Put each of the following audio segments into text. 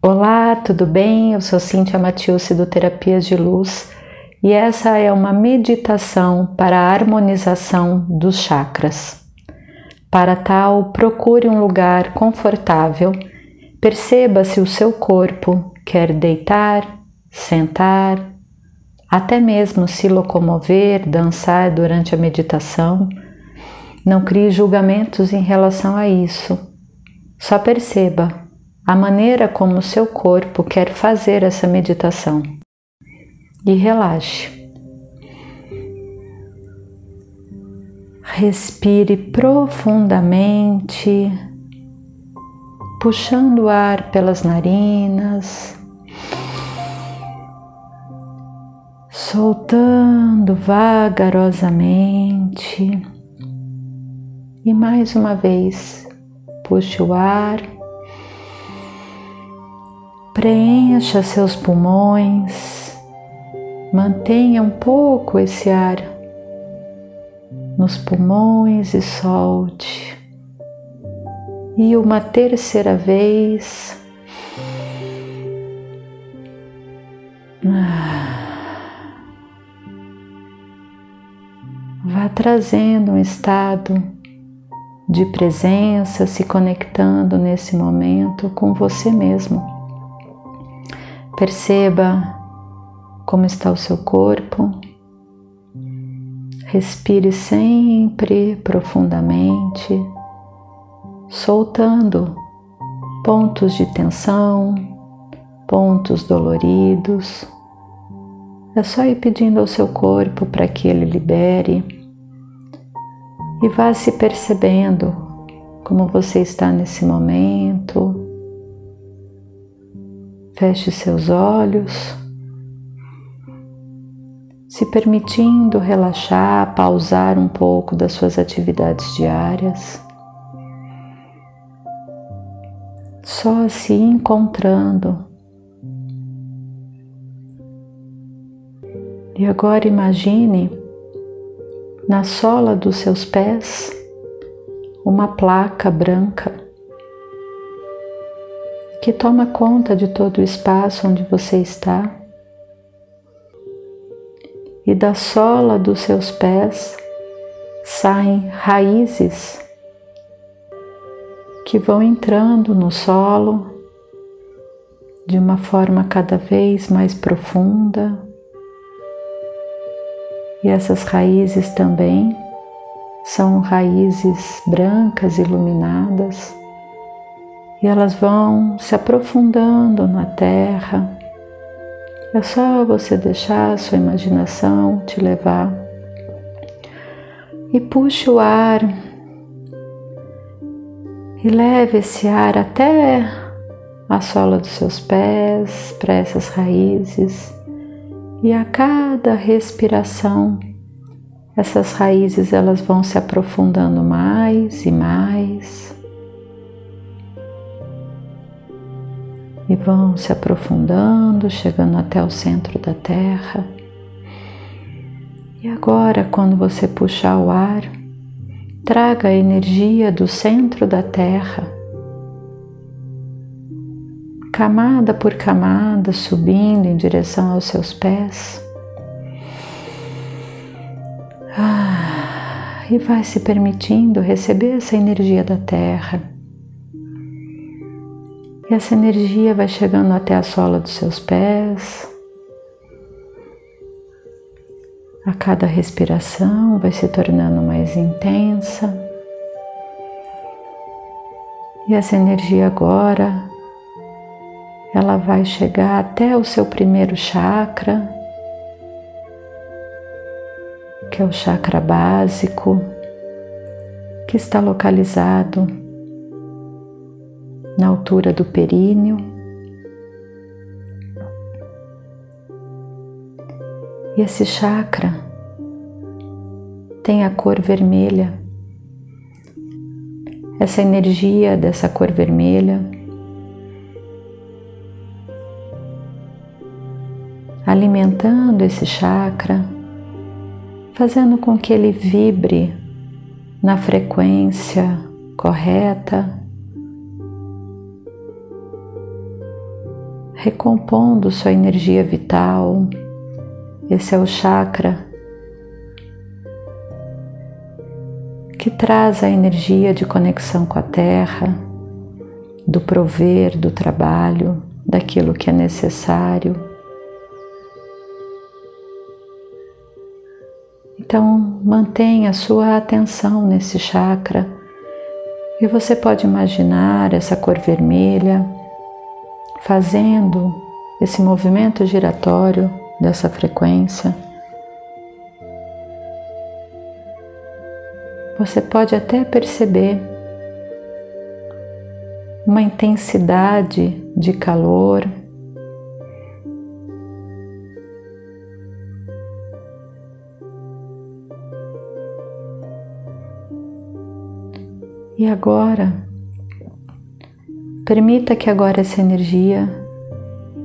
Olá, tudo bem? Eu sou Cíntia Matilce do Terapias de Luz e essa é uma meditação para a harmonização dos chakras. Para tal, procure um lugar confortável, perceba se o seu corpo quer deitar, sentar, até mesmo se locomover, dançar durante a meditação. Não crie julgamentos em relação a isso. Só perceba a maneira como seu corpo quer fazer essa meditação e relaxe. Respire profundamente, puxando o ar pelas narinas, soltando vagarosamente. E mais uma vez, puxe o ar Preencha seus pulmões, mantenha um pouco esse ar nos pulmões e solte. E uma terceira vez. Vá trazendo um estado de presença, se conectando nesse momento com você mesmo. Perceba como está o seu corpo. Respire sempre profundamente, soltando pontos de tensão, pontos doloridos. É só ir pedindo ao seu corpo para que ele libere e vá se percebendo como você está nesse momento Feche seus olhos, se permitindo relaxar, pausar um pouco das suas atividades diárias, só se encontrando. E agora imagine na sola dos seus pés uma placa branca que toma conta de todo o espaço onde você está. E da sola dos seus pés saem raízes que vão entrando no solo de uma forma cada vez mais profunda. E essas raízes também são raízes brancas iluminadas e elas vão se aprofundando na terra. É só você deixar a sua imaginação te levar e puxe o ar e leve esse ar até a sola dos seus pés, para essas raízes. E a cada respiração, essas raízes elas vão se aprofundando mais e mais. E vão se aprofundando, chegando até o centro da Terra. E agora, quando você puxar o ar, traga a energia do centro da Terra, camada por camada, subindo em direção aos seus pés. Ah, e vai se permitindo receber essa energia da Terra e essa energia vai chegando até a sola dos seus pés. A cada respiração vai se tornando mais intensa. E essa energia agora ela vai chegar até o seu primeiro chakra, que é o chakra básico, que está localizado na altura do períneo. E esse chakra tem a cor vermelha. Essa energia dessa cor vermelha alimentando esse chakra, fazendo com que ele vibre na frequência correta recompondo sua energia vital. Esse é o chakra que traz a energia de conexão com a terra, do prover, do trabalho, daquilo que é necessário. Então, mantenha sua atenção nesse chakra e você pode imaginar essa cor vermelha fazendo esse movimento giratório dessa frequência. Você pode até perceber uma intensidade de calor. E agora, permita que agora essa energia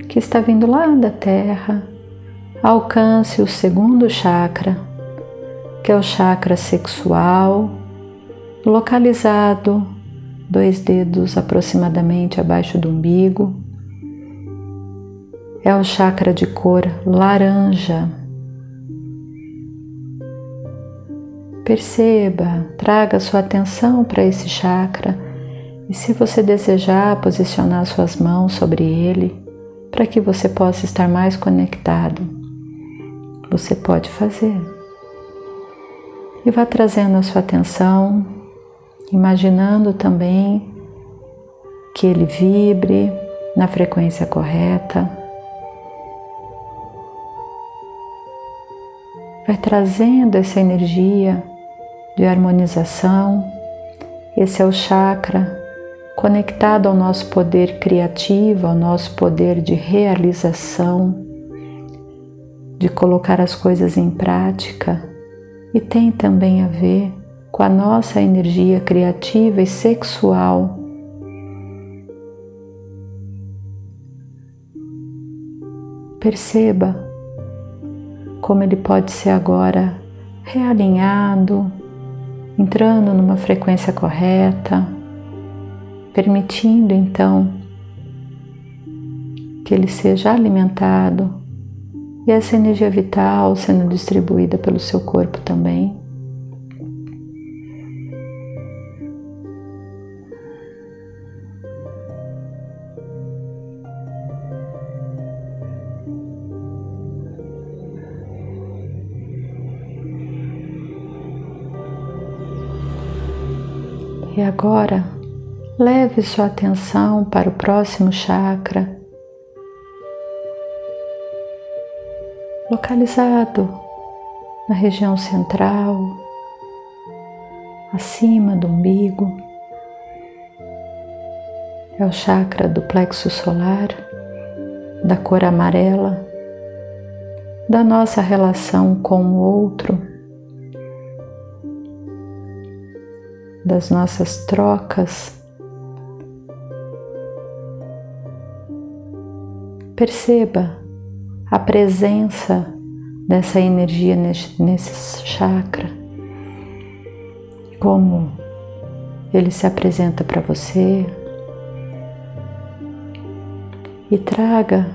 que está vindo lá da Terra alcance o segundo chakra, que é o chakra sexual, localizado dois dedos aproximadamente abaixo do umbigo. É o chakra de cor laranja. Perceba, traga sua atenção para esse chakra e, se você desejar, posicionar suas mãos sobre ele para que você possa estar mais conectado. Você pode fazer. E vá trazendo a sua atenção imaginando também que ele vibre na frequência correta. Vai trazendo essa energia de harmonização. Esse é o chakra conectado ao nosso poder criativo, ao nosso poder de realização, de colocar as coisas em prática e tem também a ver com a nossa energia criativa e sexual. Perceba como ele pode ser agora realinhado, entrando numa frequência correta, permitindo então que ele seja alimentado e essa energia vital sendo distribuída pelo seu corpo também. E agora, leve sua atenção para o próximo chakra, localizado na região central, acima do umbigo. É o chakra do plexo solar, da cor amarela, da nossa relação com o outro das nossas trocas. Perceba a presença dessa energia nesse chakra, como ele se apresenta para você e traga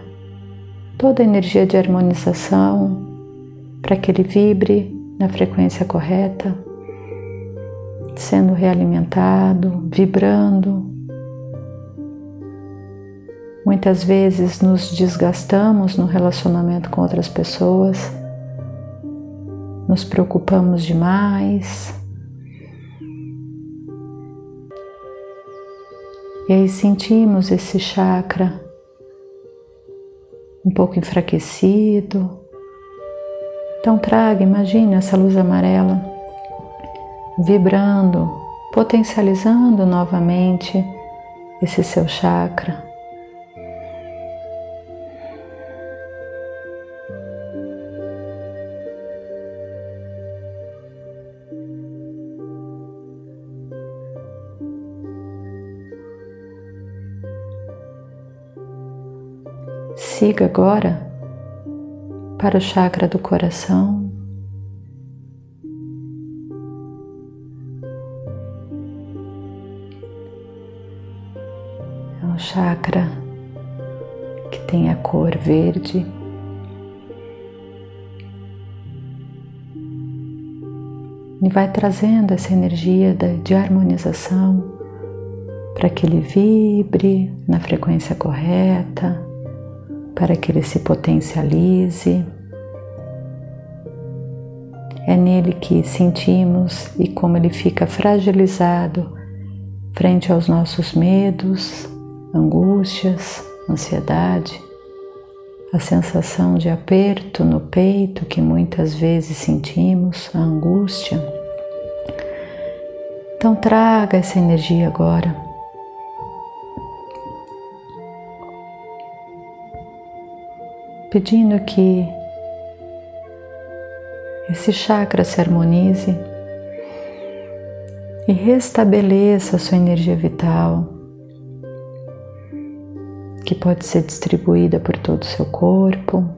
toda a energia de harmonização para que ele vibre na frequência correta sendo realimentado, vibrando. Muitas vezes nos desgastamos no relacionamento com outras pessoas, nos preocupamos demais. E aí sentimos esse chakra um pouco enfraquecido. Então traga, imagine essa luz amarela vibrando, potencializando novamente esse seu chakra. Siga agora para o chakra do coração. chakra que tem a cor verde. E vai trazendo essa energia de harmonização para que ele vibre na frequência correta, para que ele se potencialize. É nele que sentimos e como ele fica fragilizado frente aos nossos medos, angústias, ansiedade, a sensação de aperto no peito que muitas vezes sentimos, a angústia. Então traga essa energia agora. Pedindo que esse chakra se harmonize e restabeleça a sua energia vital, que pode ser distribuída por todo o seu corpo.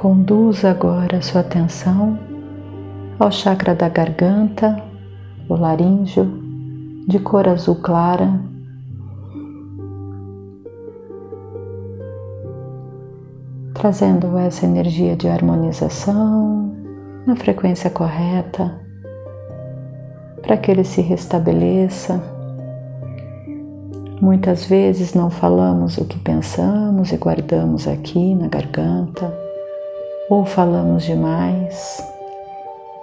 Conduza agora a sua atenção ao chakra da garganta, o laríngeo, de cor azul clara. Trazendo essa energia de harmonização na frequência correta, para que ele se restabeleça. Muitas vezes não falamos o que pensamos e guardamos aqui na garganta, ou falamos demais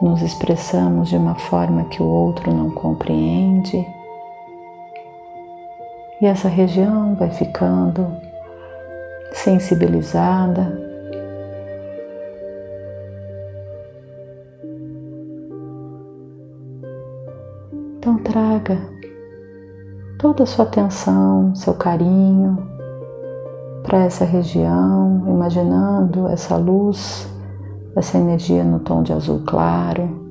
nos expressamos de uma forma que o outro não compreende. E essa região vai ficando sensibilizada. Então traga toda a sua atenção, seu carinho para essa região, imaginando essa luz essa energia no tom de azul claro.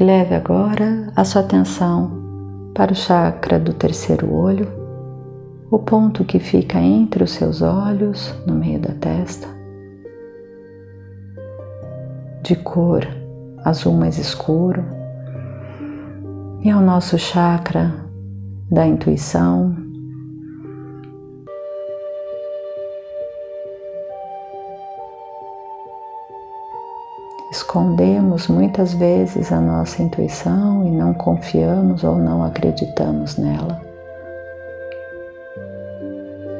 Leve agora a sua atenção para o chakra do terceiro olho, o ponto que fica entre os seus olhos, no meio da testa, de cor azul mais escuro, e ao nosso chakra da intuição. Escondemos muitas vezes a nossa intuição e não confiamos ou não acreditamos nela.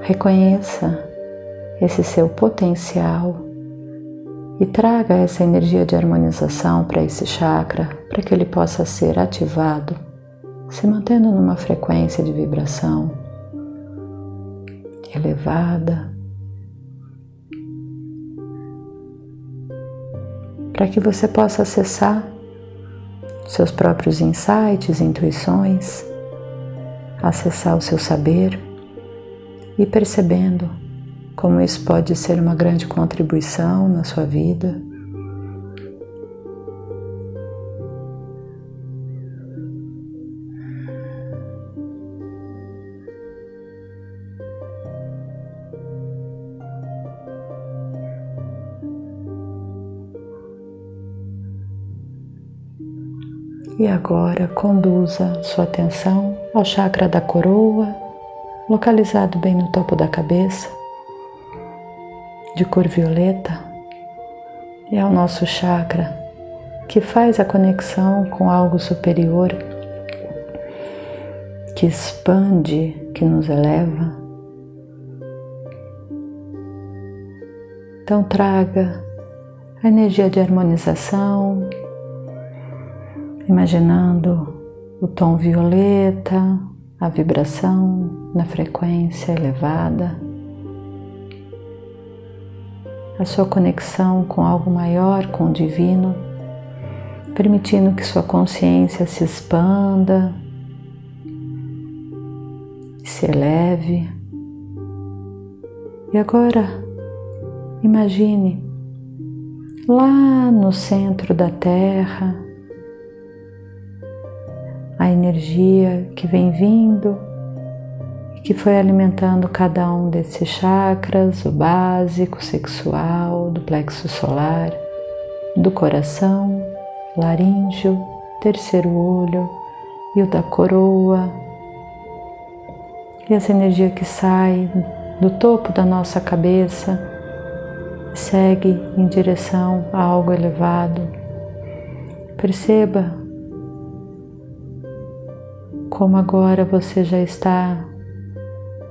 Reconheça esse seu potencial e traga essa energia de harmonização para esse chakra, para que ele possa ser ativado, se mantendo numa frequência de vibração elevada, para que você possa acessar seus próprios insights, intuições, acessar o seu saber e percebendo como isso pode ser uma grande contribuição na sua vida. E agora conduza sua atenção ao chakra da coroa, localizado bem no topo da cabeça de cor violeta é o nosso chakra que faz a conexão com algo superior, que expande, que nos eleva. Então traga a energia de harmonização, imaginando o tom violeta, a vibração na frequência elevada a sua conexão com algo maior, com o divino, permitindo que sua consciência se expanda, se eleve. E agora, imagine lá no centro da Terra, a energia que vem vindo e que foi alimentando cada um desses chakras, o básico, sexual, do plexo solar, do coração, laríngeo, terceiro olho e o da coroa. E essa energia que sai do topo da nossa cabeça segue em direção a algo elevado. Perceba como agora você já está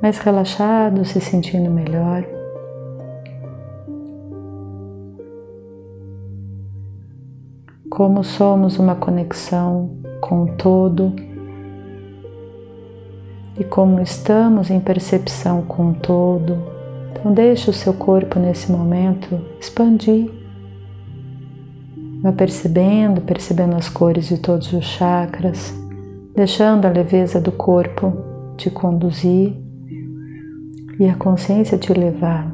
mais relaxado, se sentindo melhor. Como somos uma conexão com o todo e como estamos em percepção com o todo então deixe o seu corpo nesse momento expandir. Vai percebendo, percebendo as cores de todos os chakras, deixando a leveza do corpo te conduzir e a consciência te levar.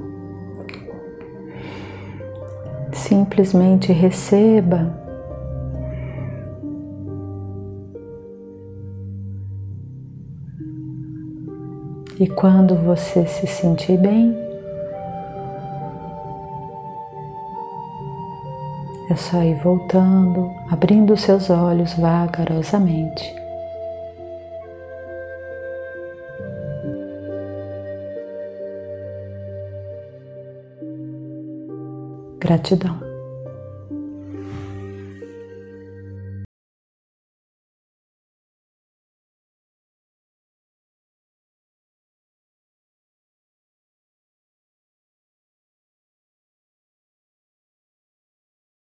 Simplesmente receba E quando você se sentir bem, É só ir voltando, abrindo seus olhos vagarosamente. Gratidão.